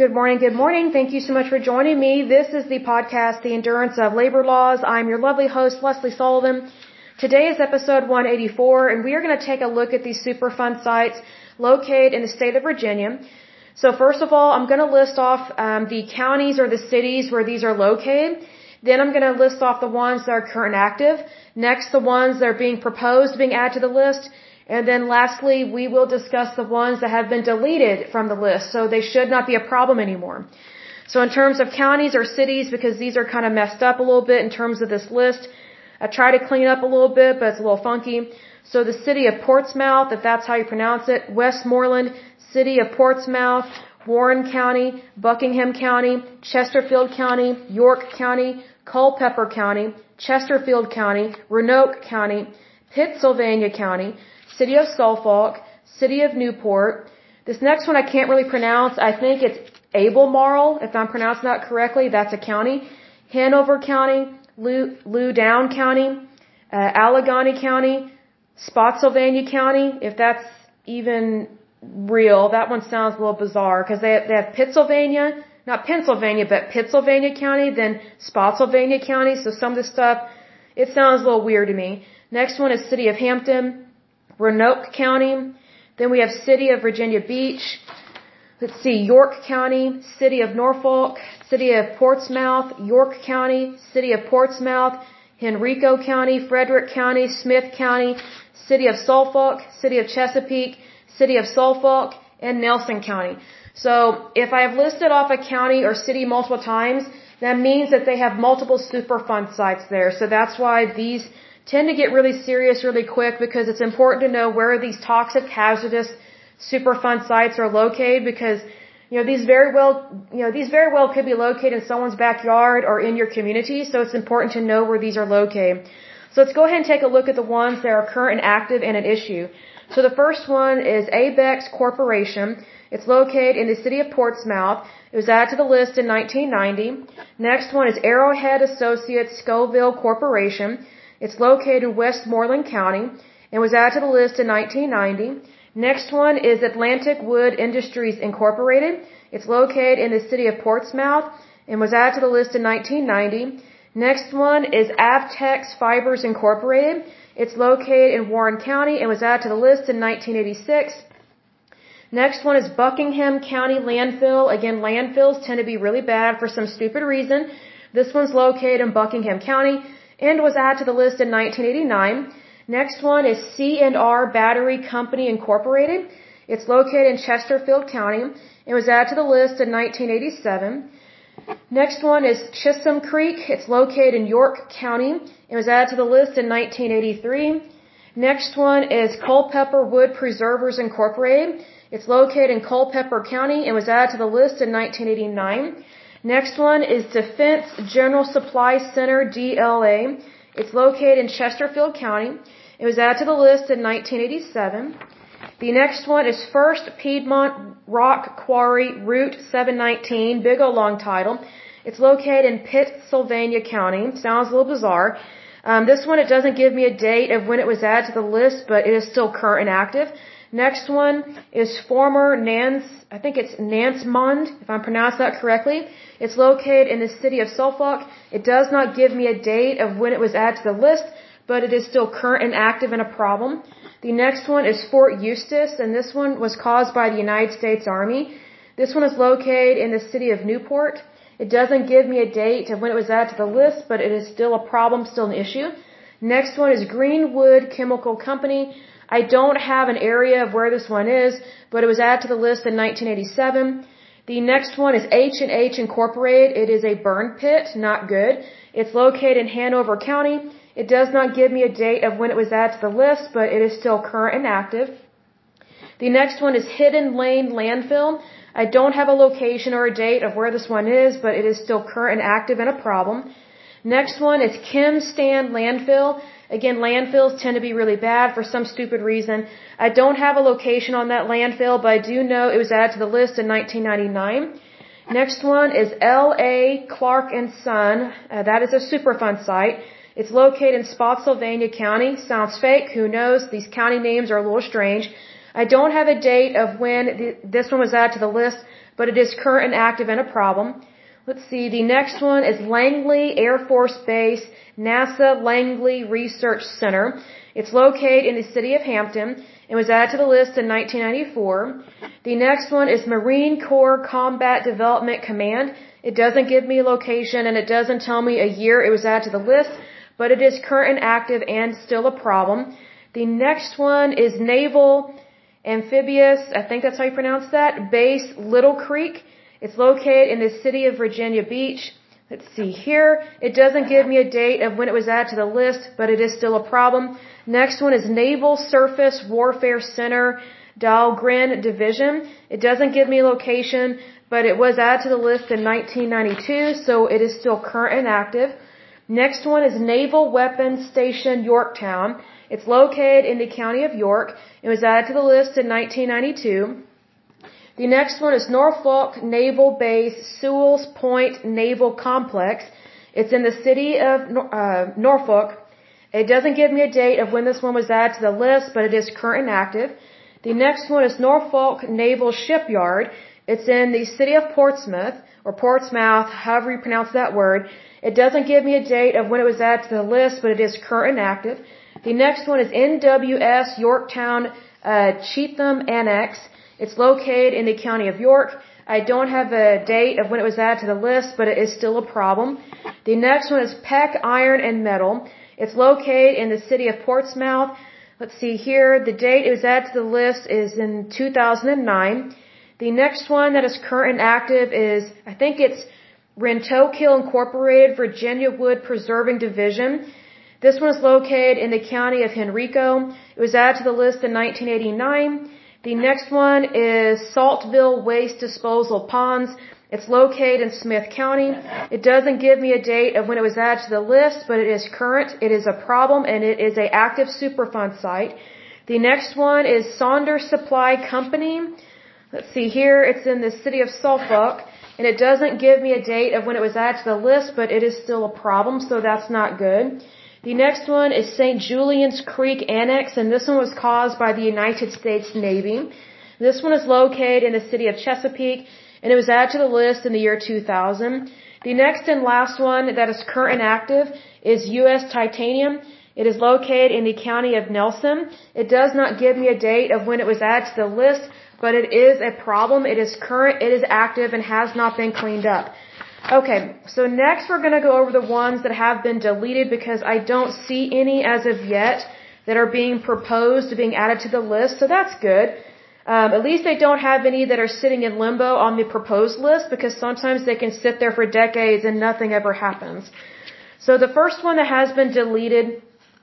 Good morning, good morning. Thank you so much for joining me. This is the podcast, The Endurance of Labor Laws. I'm your lovely host, Lesley Sullivan. Today is episode 184, and we are going to take a look at these Superfund sites located in the state of Virginia. So first of all, I'm going to list off um, the counties or the cities where these are located. Then I'm going to list off the ones that are current active. Next, the ones that are being proposed being added to the list. And then lastly, we will discuss the ones that have been deleted from the list. So they should not be a problem anymore. So in terms of counties or cities, because these are kind of messed up a little bit in terms of this list, I try to clean up a little bit, but it's a little funky. So the city of Portsmouth, if that's how you pronounce it, Westmoreland, city of Portsmouth, Warren County, Buckingham County, Chesterfield County, York County, Culpeper County, Chesterfield County, Roanoke County, Pittsylvania County, City of Suffolk, City of Newport. This next one I can't really pronounce. I think it's Albemarle, if I'm pronouncing that correctly. That's a county. Hanover County, Loudoun County, uh, Alleghany County, Spotsylvania County, if that's even real. That one sounds a little bizarre because they, they have Pennsylvania, not Pennsylvania, but Pittsylvania County, then Spotsylvania County. So some of this stuff, it sounds a little weird to me. Next one is City of Hampton, Roanoke County. Then we have City of Virginia Beach. Let's see, York County, City of Norfolk, City of Portsmouth, York County, City of Portsmouth, Henrico County, Frederick County, Smyth County, City of Suffolk, City of Chesapeake, City of Suffolk, and Nelson County. So if I have listed off a county or city multiple times, that means that they have multiple Superfund sites there. So that's why these tend to get really serious really quick because it's important to know where these toxic, hazardous Superfund sites are located because you know these very well you know these very well could be located in someone's backyard or in your community so it's important to know where these are located so let's go ahead and take a look at the ones that are current and active and an issue so the first one is Abex Corporation. It's located in the city of Portsmouth. It was added to the list in 1990. Next one is Arrowhead Associates Scovill Corporation. It's located in Westmoreland County and was added to the list in 1990. Next one is Atlantic Wood Industries Incorporated. It's located in the city of Portsmouth and was added to the list in 1990. Next one is Avtex Fibers Incorporated. It's located in Warren County and was added to the list in 1986. Next one is Buckingham County Landfill. Again, landfills tend to be really bad for some stupid reason. This one's located in Buckingham County and was added to the list in 1989. Next one is C&R Battery Company Incorporated. It's located in Chesterfield County and was added to the list in 1987. Next one is Chisman Creek. It's located in York County. It was added to the list in 1983. Next one is Culpeper Wood Preservers Incorporated. It's located in Culpeper County and was added to the list in 1989. Next one is Defense General Supply Center DLA. It's located in Chesterfield County. It was added to the list in 1987. The next one is First Piedmont Rock Quarry Route 719, big old long title. It's located in Pittsylvania County. Sounds a little bizarre. Um, this one, it doesn't give me a date of when it was added to the list, but it is still current and active. Next one is former Nance, I think it's Nansemond, if I'm pronouncing that correctly. It's located in the city of Suffolk. It does not give me a date of when it was added to the list, but it is still current and active and a problem. The next one is Fort Eustis, and this one was caused by the United States Army. This one is located in the city of Newport. It doesn't give me a date of when it was added to the list, but it is still a problem, still an issue. Next one is Greenwood Chemical Company. I don't have an area of where this one is, but it was added to the list in 1987. The next one is H&H Incorporated. It is a burn pit, not good. It's located in Hanover County. It does not give me a date of when it was added to the list, but it is still current and active. The next one is Hidden Lane Landfill. I don't have a location or a date of where this one is, but it is still current and active and a problem. Next one is Kim-Stan Landfill. Again, landfills tend to be really bad for some stupid reason. I don't have a location on that landfill, but I do know it was added to the list in 1999. Next one is L.A. Clark and Son. Uh, that is a Superfund site. It's located in Spotsylvania County. Sounds fake. Who knows? These county names are a little strange. I don't have a date of when the, this one was added to the list, but it is current and active and a problem. Let's see, the next one is Langley Air Force Base, NASA Langley Research Center. It's located in the city of Hampton and was added to the list in 1994. The next one is Marine Corps Combat Development Command. It doesn't give me a location and it doesn't tell me a year it was added to the list, but it is current and active and still a problem. The next one is Naval Amphibious, I think that's how you pronounce that, Base Little Creek. It's located in the city of Virginia Beach. Let's see here. It doesn't give me a date of when it was added to the list, but it is still a problem. Next one is Naval Surface Warfare Center, Dahlgren Division. It doesn't give me location, but it was added to the list in 1992, so it is still current and active. Next one is Naval Weapons Station Yorktown. It's located in the county of York. It was added to the list in 1992. The next one is Norfolk Naval Base Sewell's Point Naval Complex. It's in the city of uh, Norfolk. It doesn't give me a date of when this one was added to the list, but it is current and active. The next one is Norfolk Naval Shipyard. It's in the city of Portsmouth, or Portsmouth, however you pronounce that word. It doesn't give me a date of when it was added to the list, but it is current and active. The next one is NWS Yorktown uh, Cheatham Annex. It's located in the county of York. I don't have a date of when it was added to the list, but it is still a problem. The next one is Peck Iron and Metal. It's located in the city of Portsmouth. Let's see here. The date it was added to the list is in 2009. The next one that is current and active is, I think it's Rentokil Incorporated Virginia Wood Preserving Division. This one is located in the county of Henrico. It was added to the list in 1989. The next one is Saltville Waste Disposal Ponds. It's located in Smyth County. It doesn't give me a date of when it was added to the list, but it is current. It is a problem and it is a active Superfund site. The next one is Saunders Supply Company. Let's see here. It's in the city of Suffolk. And it doesn't give me a date of when it was added to the list, but it is still a problem, so that's not good. The next one is St. Julian's Creek Annex, and this one was caused by the United States Navy. This one is located in the city of Chesapeake, and it was added to the list in the year 2000. The next and last one that is current and active is U.S. Titanium. It is located in the county of Nelson. It does not give me a date of when it was added to the list, but it is a problem. It is current, it is active, and has not been cleaned up. Okay, so next we're going to go over the ones that have been deleted because I don't see any as of yet that are being proposed to being added to the list, so that's good. Um, at least they don't have any that are sitting in limbo on the proposed list because sometimes they can sit there for decades and nothing ever happens. So the first one that has been deleted,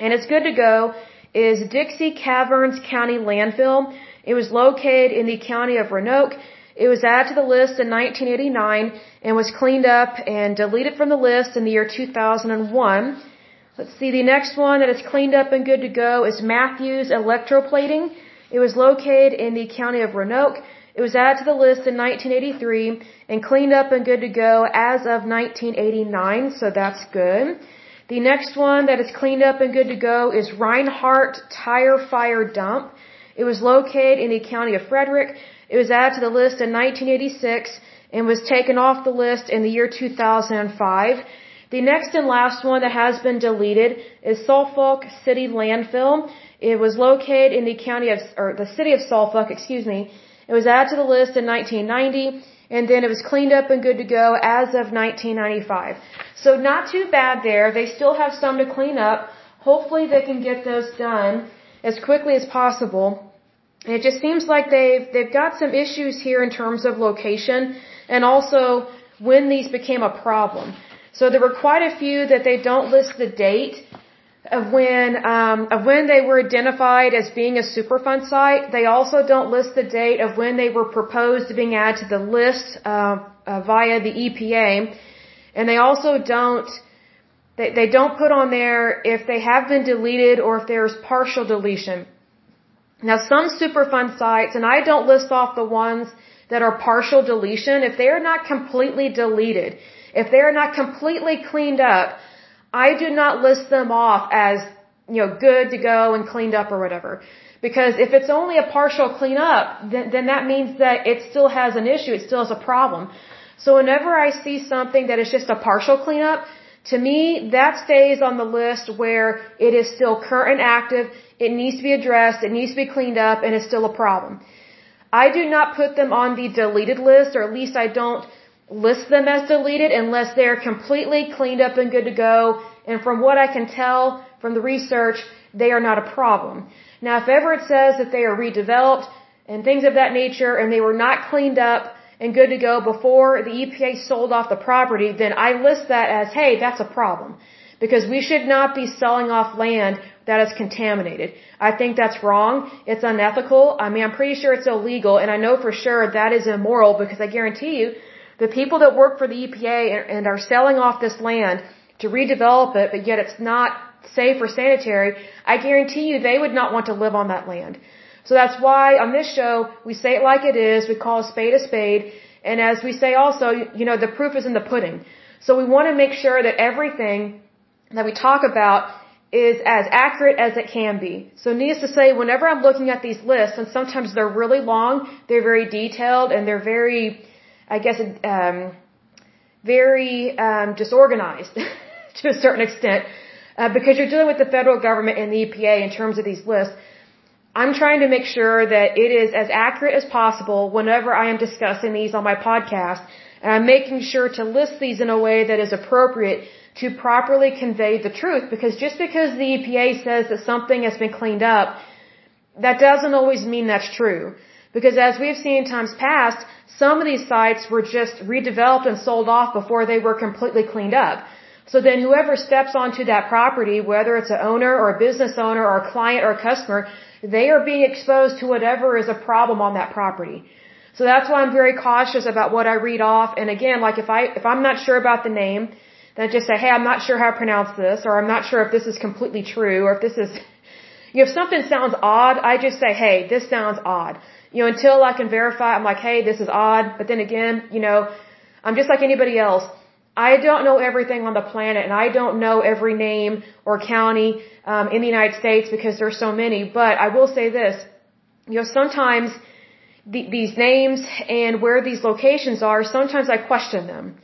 and it's good to go, is Dixie Caverns County Landfill. It was located in the county of Roanoke. It was added to the list in 1989 and was cleaned up and deleted from the list in the year 2001. Let's see, the next one that is cleaned up and good to go is Matthews Electroplating. It was located in the county of Roanoke. It was added to the list in 1983 and cleaned up and good to go as of 1989, so that's good. The next one that is cleaned up and good to go is Rhinehart Tire Fire Dump. It was located in the county of Frederick. It was added to the list in 1986 and was taken off the list in the year 2005. The next and last one that has been deleted is Suffolk City Landfill. It was located in the county of, or the city of Suffolk, excuse me. It was added to the list in 1990 and then it was cleaned up and good to go as of 1995. So not too bad there. They still have some to clean up. Hopefully they can get those done as quickly as possible. And it just seems like they've they've got some issues here in terms of location and also when these became a problem. So there were quite a few that they don't list the date of when um, of when they were identified as being a Superfund site. They also don't list the date of when they were proposed to being added to the list uh, uh, via the EPA, and they also don't they, they don't put on there if they have been deleted or if there's partial deletion. Now some Superfund sites, and I don't list off the ones that are partial deletion, if they're not completely deleted, if they're not completely cleaned up, I do not list them off as, you know, good to go and cleaned up or whatever. Because if it's only a partial cleanup, then, then that means that it still has an issue, it still has a problem. So whenever I see something that is just a partial cleanup, to me, that stays on the list where it is still current and active, it needs to be addressed, it needs to be cleaned up, and it's still a problem. I do not put them on the deleted list, or at least I don't list them as deleted unless they're completely cleaned up and good to go. And from what I can tell from the research, they are not a problem. Now, if ever it says that they are redeveloped and things of that nature and they were not cleaned up and good to go before the EPA sold off the property, then I list that as, hey, that's a problem. Because we should not be selling off land that is contaminated. I think that's wrong. It's unethical. I mean, I'm pretty sure it's illegal, and I know for sure that is immoral because I guarantee you, the people that work for the EPA and are selling off this land to redevelop it, but yet it's not safe or sanitary, I guarantee you they would not want to live on that land. So that's why on this show, we say it like it is, we call a spade a spade, and as we say also, you know, the proof is in the pudding. So we want to make sure that everything that we talk about is as accurate as it can be. So needless to say, whenever I'm looking at these lists, and sometimes they're really long, they're very detailed, and they're very, I guess, um, very um, disorganized to a certain extent uh, because you're dealing with the federal government and the EPA in terms of these lists. I'm trying to make sure that it is as accurate as possible whenever I am discussing these on my podcast, and I'm making sure to list these in a way that is appropriate to properly convey the truth because just because the EPA says that something has been cleaned up, that doesn't always mean that's true. Because as we've seen in times past, some of these sites were just redeveloped and sold off before they were completely cleaned up. So then whoever steps onto that property, whether it's an owner or a business owner or a client or a customer, they are being exposed to whatever is a problem on that property. So that's why I'm very cautious about what I read off. And again, like if I, if I'm not sure about the name, I just say, hey, I'm not sure how to pronounce this, or I'm not sure if this is completely true, or if this is, you know, if something sounds odd, I just say, hey, this sounds odd. You know, until I can verify, I'm like, hey, this is odd. But then again, you know, I'm just like anybody else. I don't know everything on the planet, and I don't know every name or county um, in the United States because there's so many. But I will say this: you know, sometimes the, these names and where these locations are, sometimes I question them.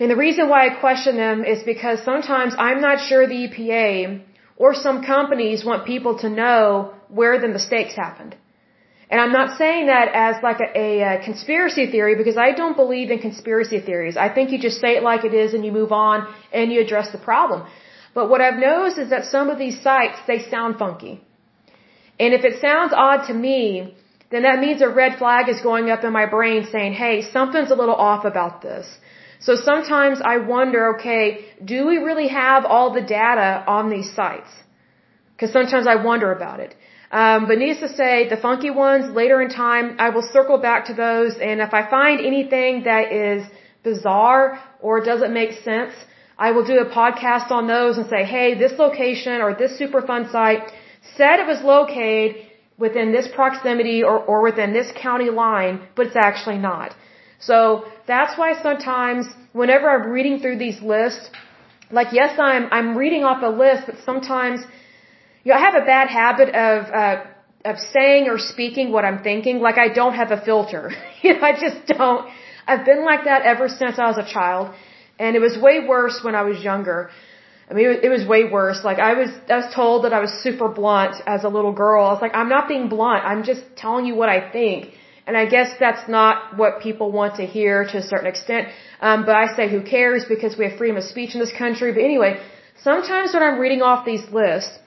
And the reason why I question them is because sometimes I'm not sure the EPA or some companies want people to know where the mistakes happened. And I'm not saying that as like a, a, a, conspiracy theory because I don't believe in conspiracy theories. I think you just say it like it is and you move on and you address the problem. But what I've noticed is that some of these sites, they sound funky. And if it sounds odd to me, then that means a red flag is going up in my brain saying, hey, something's a little off about this. So sometimes I wonder, okay, do we really have all the data on these sites? Because sometimes I wonder about it. Um, but to say, the funky ones, later in time, I will circle back to those, and if I find anything that is bizarre or doesn't make sense, I will do a podcast on those and say, hey, this location or this Superfund site said it was located within this proximity or, or within this county line, but it's actually not. So that's why sometimes whenever I'm reading through these lists, like yes, I'm, I'm reading off a list, but sometimes you know, I have a bad habit of uh, of saying or speaking what I'm thinking. Like I don't have a filter. you know, I just don't. I've been like that ever since I was a child, and it was way worse when I was younger. I mean, it was, way worse. Like I was, I was told that I was super blunt as a little girl. I was like, I'm not being blunt. I'm just telling you what I think. And I guess that's not what people want to hear to a certain extent. Um, but I say, who cares? Because we have freedom of speech in this country. But anyway, sometimes when I'm reading off these lists,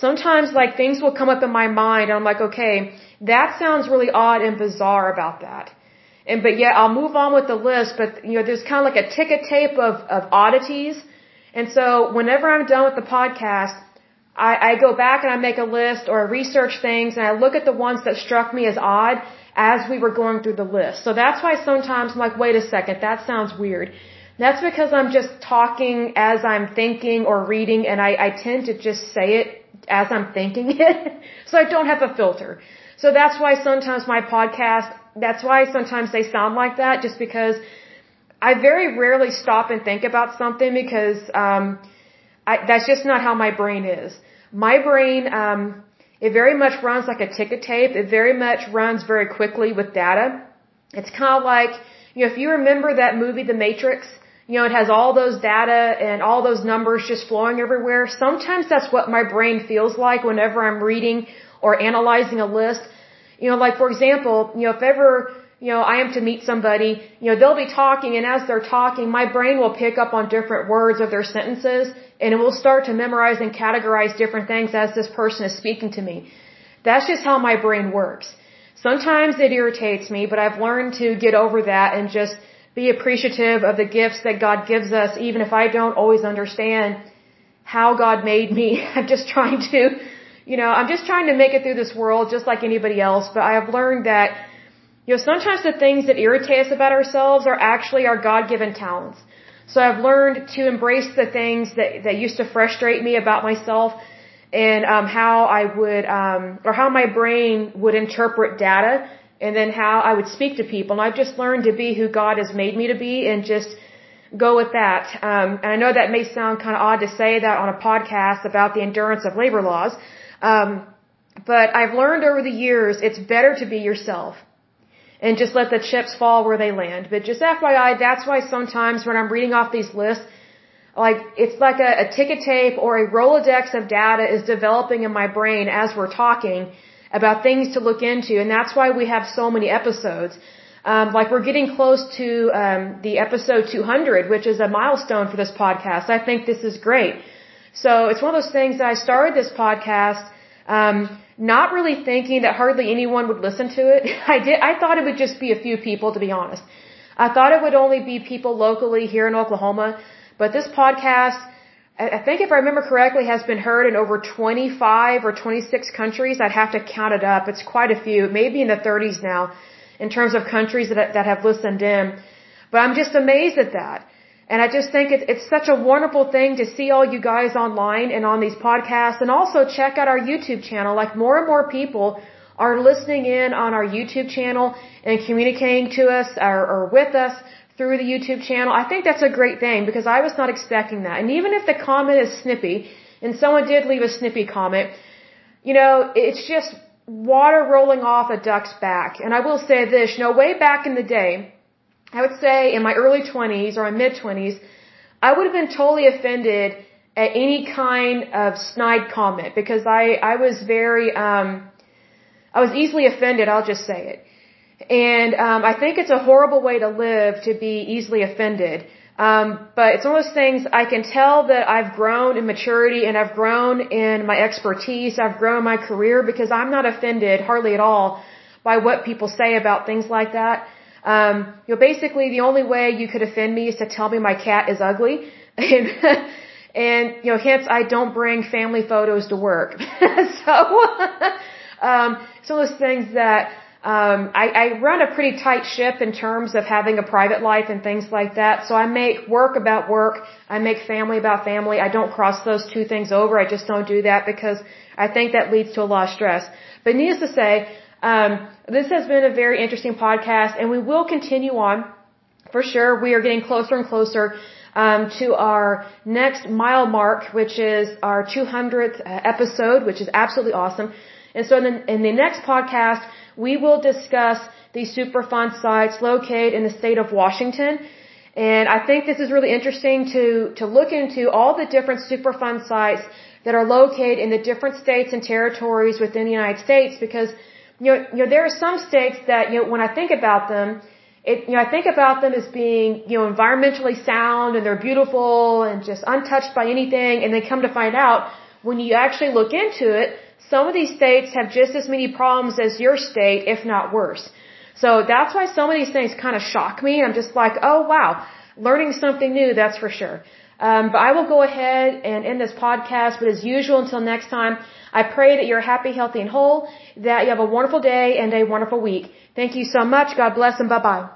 sometimes like things will come up in my mind and I'm like, okay, that sounds really odd and bizarre about that. And but yet I'll move on with the list, but you know, there's kind of like a ticket tape of, of oddities. And so whenever I'm done with the podcast, I, I go back and I make a list or I research things and I look at the ones that struck me as odd as we were going through the list. So that's why sometimes I'm like, wait a second, that sounds weird. That's because I'm just talking as I'm thinking or reading and I, I tend to just say it as I'm thinking it. so I don't have a filter. So that's why sometimes my podcast, that's why sometimes they sound like that, just because I very rarely stop and think about something because, um, I, that's just not how my brain is. My brain, um, It very much runs like a ticket tape. It very much runs very quickly with data. It's kind of like, you know, if you remember that movie, The Matrix, you know, it has all those data and all those numbers just flowing everywhere. Sometimes that's what my brain feels like whenever I'm reading or analyzing a list. You know, like for example, you know, if ever, you know, I am to meet somebody, you know, they'll be talking and as they're talking, my brain will pick up on different words of their sentences and it will start to memorize and categorize different things as this person is speaking to me. That's just how my brain works. Sometimes it irritates me, but I've learned to get over that and just be appreciative of the gifts that God gives us, even if I don't always understand how God made me. I'm just trying to, you know, I'm just trying to make it through this world just like anybody else, but I have learned that, you know, sometimes the things that irritate us about ourselves are actually our God-given talents. So I've learned to embrace the things that, that used to frustrate me about myself and um, how I would, um, or how my brain would interpret data and then how I would speak to people. And I've just learned to be who God has made me to be and just go with that. Um, and I know that may sound kind of odd to say that on a podcast about the endurance of labor laws. Um, but I've learned over the years it's better to be yourself and just let the chips fall where they land. But just FYI, that's why sometimes when I'm reading off these lists, like it's like a, a ticket tape or a Rolodex of data is developing in my brain as we're talking about things to look into, and that's why we have so many episodes. Um, like we're getting close to um, the episode 200, which is a milestone for this podcast. I think this is great. So it's one of those things that I started this podcast, um, not really thinking that hardly anyone would listen to it. I did. I thought it would just be a few people, to be honest. I thought it would only be people locally here in Oklahoma. But this podcast, I think if I remember correctly, has been heard in over 25 or 26 countries. I'd have to count it up. It's quite a few, maybe in the 30s now, in terms of countries that, that have listened in. But I'm just amazed at that. And I just think it, it's such a wonderful thing to see all you guys online and on these podcasts and also check out our YouTube channel. Like more and more people are listening in on our YouTube channel and communicating to us or, or with us through the YouTube channel. I think that's a great thing because I was not expecting that. And even if the comment is snippy, and someone did leave a snippy comment, you know, it's just water rolling off a duck's back. And I will say this, you know, way back in the day, I would say in my early 20s or my mid 20s, I would have been totally offended at any kind of snide comment because I, I was very, um, I was easily offended, I'll just say it. And um, I think it's a horrible way to live to be easily offended. Um, but it's one of those things I can tell that I've grown in maturity and I've grown in my expertise. I've grown my career because I'm not offended hardly at all by what people say about things like that. Um, you know, basically the only way you could offend me is to tell me my cat is ugly. and, and you know, hence I don't bring family photos to work. so, um, it's one of those things that um, I, I run a pretty tight ship in terms of having a private life and things like that. So I make work about work. I make family about family. I don't cross those two things over. I just don't do that because I think that leads to a lot of stress. But needless to say, um, this has been a very interesting podcast, and we will continue on for sure. We are getting closer and closer um, to our next mile mark, which is our 200th episode, which is absolutely awesome. And so in the, in the next podcast, we will discuss the Superfund sites located in the state of Washington. And I think this is really interesting to, to look into all the different Superfund sites that are located in the different states and territories within the United States because, you know, you know, there are some states that, you know, when I think about them, it, you know, I think about them as being, you know, environmentally sound and they're beautiful and just untouched by anything and they come to find out when you actually look into it, some of these states have just as many problems as your state, if not worse. So that's why some of these things kind of shock me. I'm just like, oh wow, learning something new, that's for sure. Um, but I will go ahead and end this podcast. But as usual, until next time, I pray that you're happy, healthy, and whole, that you have a wonderful day and a wonderful week. Thank you so much. God bless and bye bye.